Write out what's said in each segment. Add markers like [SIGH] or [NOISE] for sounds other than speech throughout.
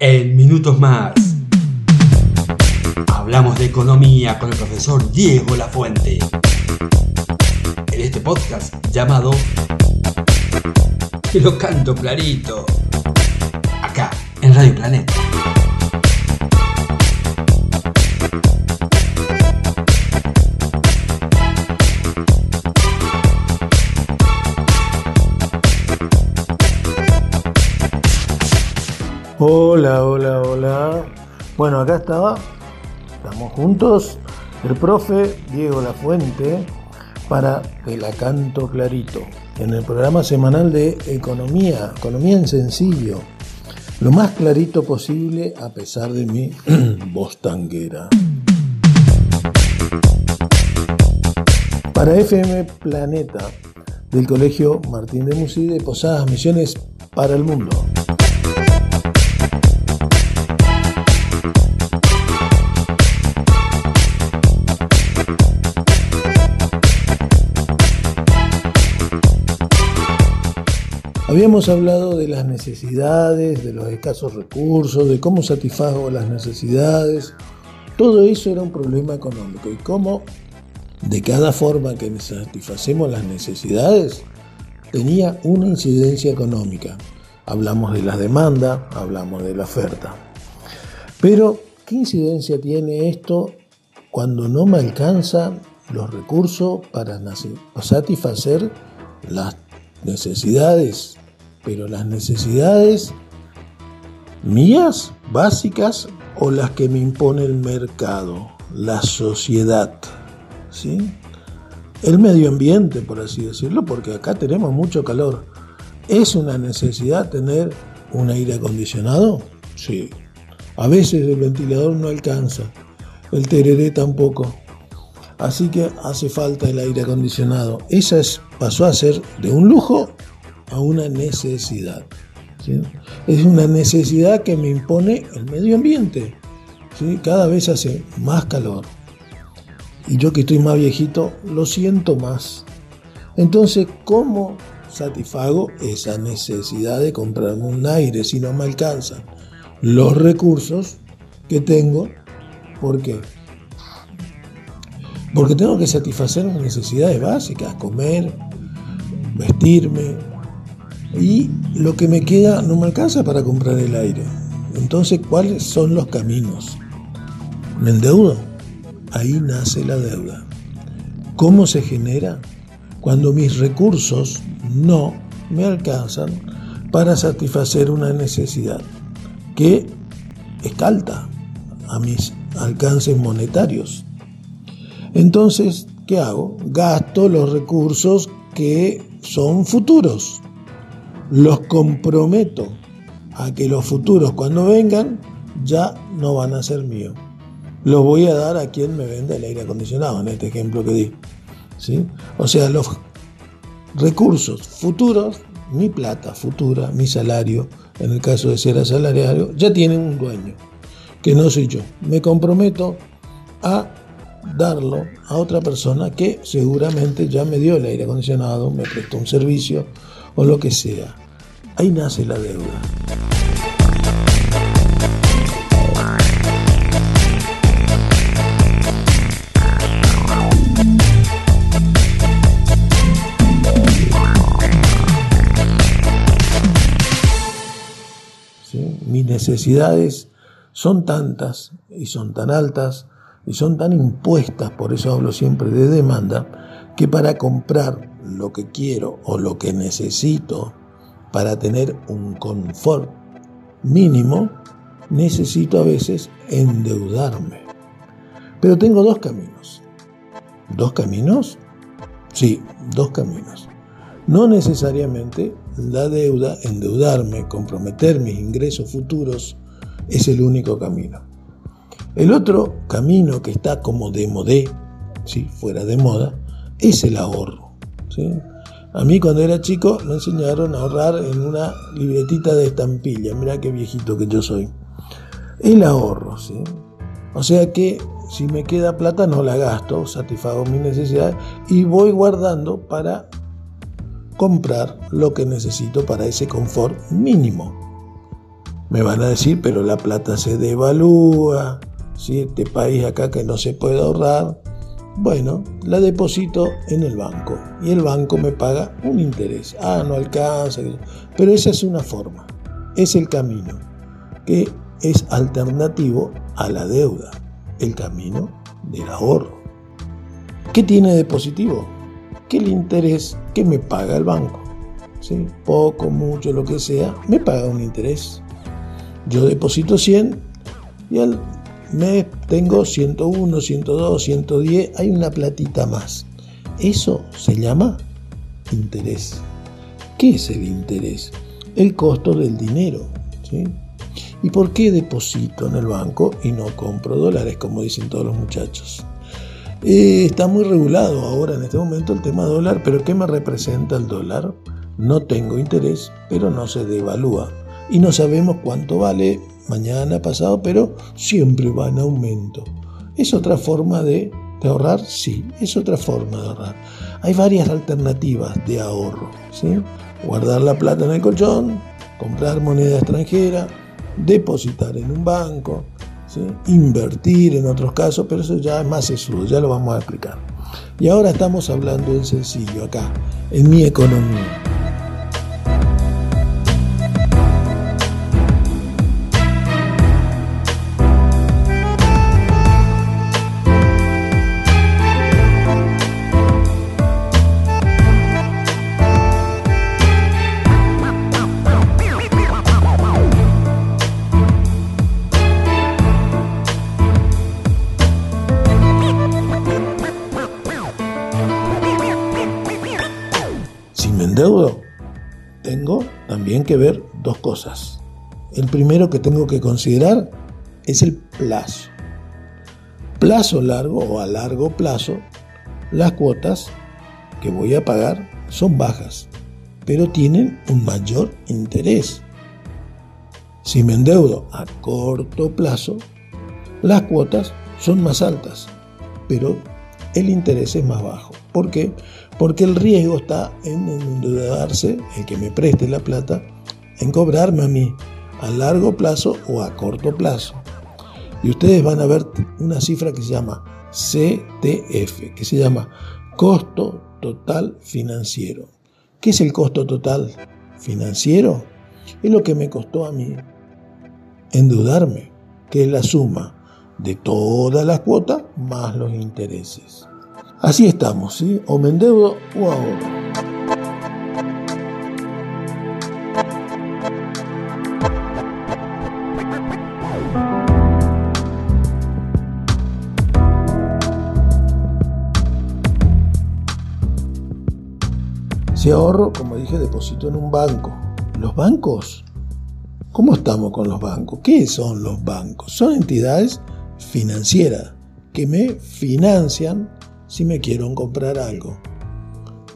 En minutos más. Hablamos de economía con el profesor Diego Lafuente. En este podcast llamado Que lo canto clarito. Acá, en Radio Planeta. Hola, hola, hola. Bueno, acá estaba, estamos juntos, el profe Diego Lafuente para Que la canto clarito, en el programa semanal de Economía, Economía en sencillo, lo más clarito posible a pesar de mi [CLEARS THROAT] voz tanguera. Para FM Planeta, del Colegio Martín de Musí de Posadas Misiones para el Mundo. Habíamos hablado de las necesidades, de los escasos recursos, de cómo satisfago las necesidades. Todo eso era un problema económico y cómo de cada forma que satisfacemos las necesidades tenía una incidencia económica. Hablamos de la demanda, hablamos de la oferta. Pero, ¿qué incidencia tiene esto cuando no me alcanzan los recursos para satisfacer las necesidades pero las necesidades mías, básicas, o las que me impone el mercado, la sociedad, ¿sí? El medio ambiente, por así decirlo, porque acá tenemos mucho calor. ¿Es una necesidad tener un aire acondicionado? Sí. A veces el ventilador no alcanza, el tereré tampoco. Así que hace falta el aire acondicionado. Esa es, pasó a ser de un lujo a una necesidad. Es una necesidad que me impone el medio ambiente. Cada vez hace más calor. Y yo que estoy más viejito, lo siento más. Entonces, ¿cómo satisfago esa necesidad de comprarme un aire si no me alcanzan los recursos que tengo? ¿Por qué? Porque tengo que satisfacer mis necesidades básicas, comer, vestirme, y lo que me queda no me alcanza para comprar el aire. Entonces, ¿cuáles son los caminos? ¿Me endeudo? Ahí nace la deuda. ¿Cómo se genera? Cuando mis recursos no me alcanzan para satisfacer una necesidad que escalta a mis alcances monetarios. Entonces, ¿qué hago? Gasto los recursos que son futuros los comprometo a que los futuros cuando vengan ya no van a ser míos. Los voy a dar a quien me venda el aire acondicionado, en este ejemplo que di. ¿Sí? O sea, los recursos futuros, mi plata futura, mi salario, en el caso de ser asalariado, ya tienen un dueño, que no soy yo. Me comprometo a darlo a otra persona que seguramente ya me dio el aire acondicionado, me prestó un servicio o lo que sea. Ahí nace la deuda. Mis necesidades son tantas y son tan altas y son tan impuestas, por eso hablo siempre de demanda, que para comprar lo que quiero o lo que necesito para tener un confort mínimo, necesito a veces endeudarme. Pero tengo dos caminos. ¿Dos caminos? Sí, dos caminos. No necesariamente la deuda, endeudarme, comprometer mis ingresos futuros, es el único camino. El otro camino que está como de modé, ¿sí? fuera de moda, es el ahorro. A mí cuando era chico me enseñaron a ahorrar en una libretita de estampilla. Mirá qué viejito que yo soy. El ahorro. O sea que si me queda plata no la gasto, satisfago mis necesidades y voy guardando para comprar lo que necesito para ese confort mínimo. Me van a decir, pero la plata se devalúa, ¿sí? este país acá que no se puede ahorrar. Bueno, la deposito en el banco y el banco me paga un interés. Ah, no alcanza. Pero esa es una forma, es el camino que es alternativo a la deuda, el camino del ahorro. ¿Qué tiene de positivo? Que el interés que me paga el banco, ¿sí? poco, mucho, lo que sea, me paga un interés. Yo deposito 100 y al tengo 101, 102, 110, hay una platita más. Eso se llama interés. ¿Qué es el interés? El costo del dinero. ¿Y por qué deposito en el banco y no compro dólares, como dicen todos los muchachos? Eh, está muy regulado ahora en este momento el tema dólar, pero ¿qué me representa el dólar? No tengo interés, pero no se devalúa. Y no sabemos cuánto vale mañana, pasado, pero siempre va en aumento. ¿Es otra forma de, ahorrar? Sí, es otra forma de ahorrar. Hay varias alternativas de ahorro. ¿sí? Guardar la plata en el colchón, comprar moneda extranjera, depositar en un banco, invertir en otros casos, pero eso ya es más sesudo, ya lo vamos a explicar. Y ahora estamos hablando en sencillo acá, en mi economía. Deudo, tengo también que ver dos cosas. El primero que tengo que considerar es el plazo. Plazo largo o a largo plazo, las cuotas que voy a pagar son bajas, pero tienen un mayor interés. Si me endeudo a corto plazo, las cuotas son más altas, pero el interés es más bajo. ¿Por qué? Porque el riesgo está en endeudarse, el que me preste la plata, en cobrarme a mí a largo plazo o a corto plazo. Y ustedes van a ver una cifra que se llama CTF, que se llama costo total financiero. ¿Qué es el costo total financiero? Es lo que me costó a mí endeudarme, que es la suma de todas las cuotas más los intereses. Así estamos, ¿sí? O me endeudo o ahorro. Si ahorro, como dije, deposito en un banco. ¿Los bancos? ¿Cómo estamos con los bancos? ¿Qué son los bancos? Son entidades financieras que me financian si me quiero comprar algo.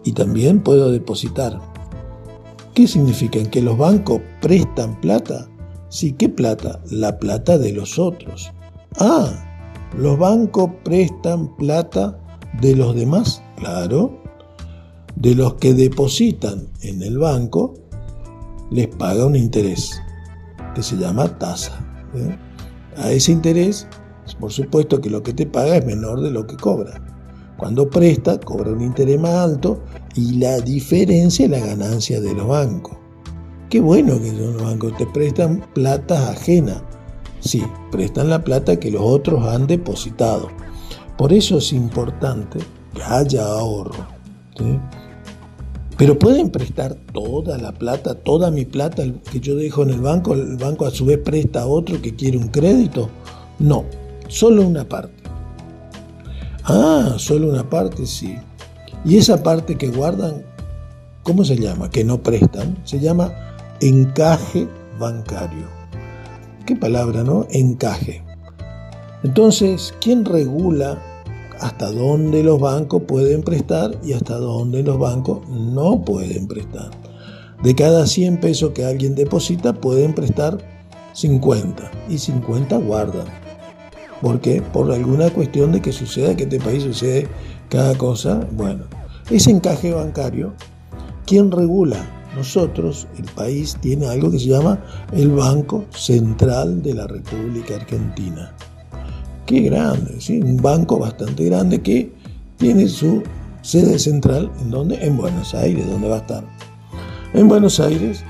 Y también puedo depositar. ¿Qué significa? ¿Que los bancos prestan plata? Sí, ¿qué plata? La plata de los otros. Ah, ¿los bancos prestan plata de los demás? Claro. De los que depositan en el banco, les paga un interés, que se llama tasa. ¿eh? A ese interés, por supuesto que lo que te paga es menor de lo que cobra. Cuando presta, cobra un interés más alto y la diferencia es la ganancia de los bancos. Qué bueno que los bancos te prestan plata ajena. Sí, prestan la plata que los otros han depositado. Por eso es importante que haya ahorro. Pero pueden prestar toda la plata, toda mi plata que yo dejo en el banco, el banco a su vez presta a otro que quiere un crédito. No, solo una parte. Ah, solo una parte, sí. Y esa parte que guardan, ¿cómo se llama? Que no prestan, se llama encaje bancario. ¿Qué palabra, no? Encaje. Entonces, ¿quién regula hasta dónde los bancos pueden prestar y hasta dónde los bancos no pueden prestar? De cada 100 pesos que alguien deposita, pueden prestar 50 y 50 guardan. ¿Por qué? Por alguna cuestión de que suceda, que este país sucede cada cosa. Bueno, ese encaje bancario, ¿quién regula? nosotros, el país, tiene algo que se llama el Banco Central de la República Argentina. Qué grande, ¿sí? un banco bastante grande que tiene su sede central en donde en Buenos Aires, donde va a estar. En Buenos Aires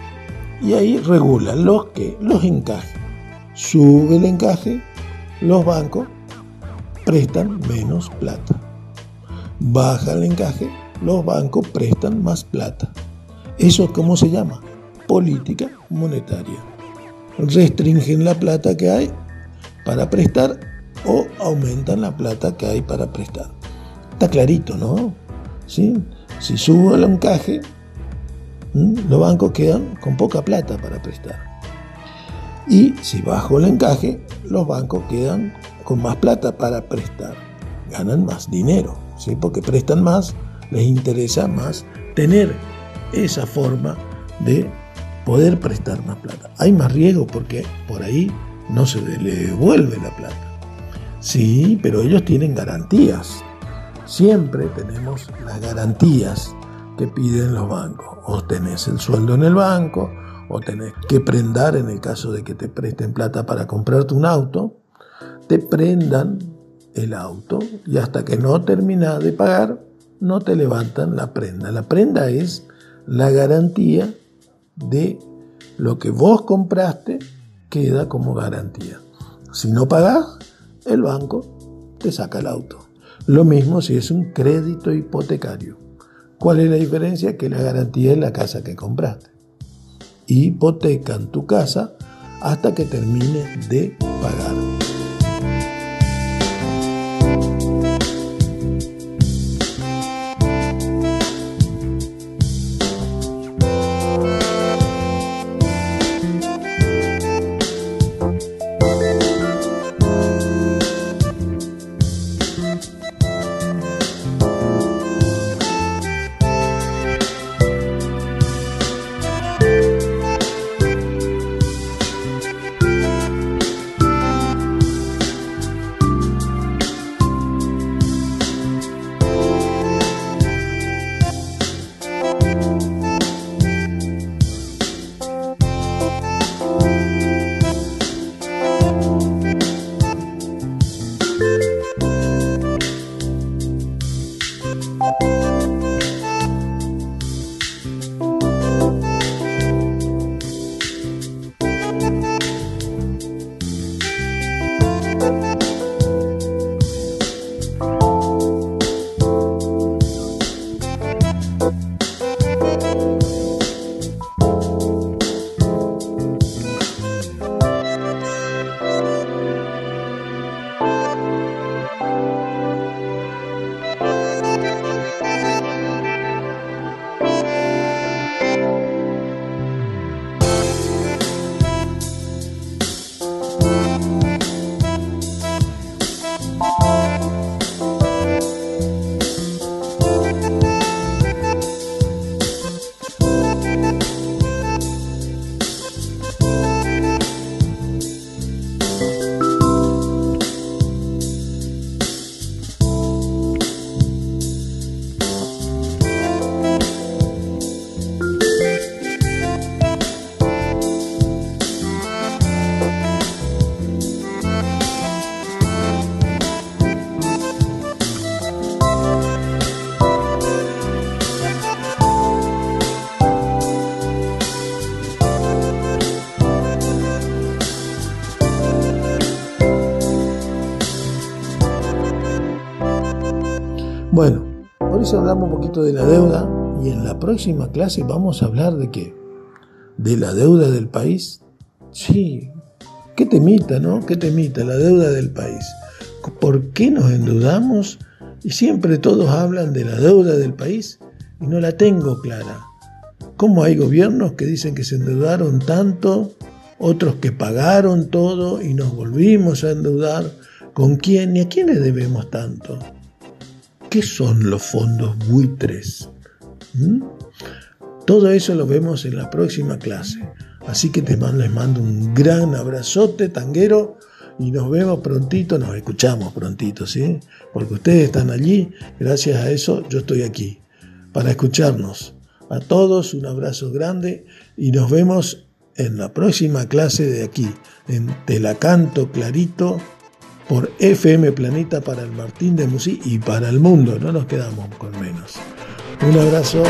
y ahí regulan los que los encajes. Sube el encaje, los bancos prestan menos plata. Baja el encaje, los bancos prestan más plata. ¿Eso cómo se llama? Política monetaria. Restringen la plata que hay para prestar o aumentan la plata que hay para prestar. Está clarito, ¿no? ¿Sí? Si subo el encaje, los bancos quedan con poca plata para prestar. Y si bajo el encaje, los bancos quedan con más plata para prestar. Ganan más dinero, ¿sí? porque prestan más, les interesa más tener esa forma de poder prestar más plata. Hay más riesgo porque por ahí no se le devuelve la plata. Sí, pero ellos tienen garantías. Siempre tenemos las garantías que piden los bancos. O tenés el sueldo en el banco, o tenés que prendar en el caso de que te presten plata para comprarte un auto, te prendan el auto y hasta que no terminas de pagar, no te levantan la prenda. La prenda es la garantía de lo que vos compraste queda como garantía. Si no pagás, el banco te saca el auto. Lo mismo si es un crédito hipotecario. ¿Cuál es la diferencia? Que la garantía es la casa que compraste. Hipotecan tu casa hasta que termine de pagar. De la deuda y en la próxima clase vamos a hablar de qué? De la deuda del país. Sí, qué temita, ¿no? Qué temita la deuda del país. ¿Por qué nos endeudamos? Y siempre todos hablan de la deuda del país y no la tengo clara. ¿Cómo hay gobiernos que dicen que se endeudaron tanto, otros que pagaron todo y nos volvimos a endeudar? ¿Con quién y a quién debemos tanto? ¿Qué son los fondos buitres? ¿Mm? Todo eso lo vemos en la próxima clase. Así que te mando, les mando un gran abrazote tanguero y nos vemos prontito, nos escuchamos prontito, ¿sí? Porque ustedes están allí, gracias a eso yo estoy aquí, para escucharnos. A todos un abrazo grande y nos vemos en la próxima clase de aquí, en Te la canto clarito por FM Planeta para el Martín de Musí y para el mundo, no nos quedamos con menos. Un abrazo.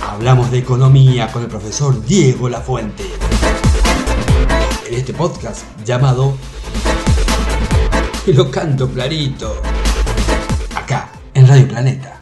Hablamos de economía con el profesor Diego Lafuente. En este podcast llamado lo canto clarito. Acá, en Radio Planeta.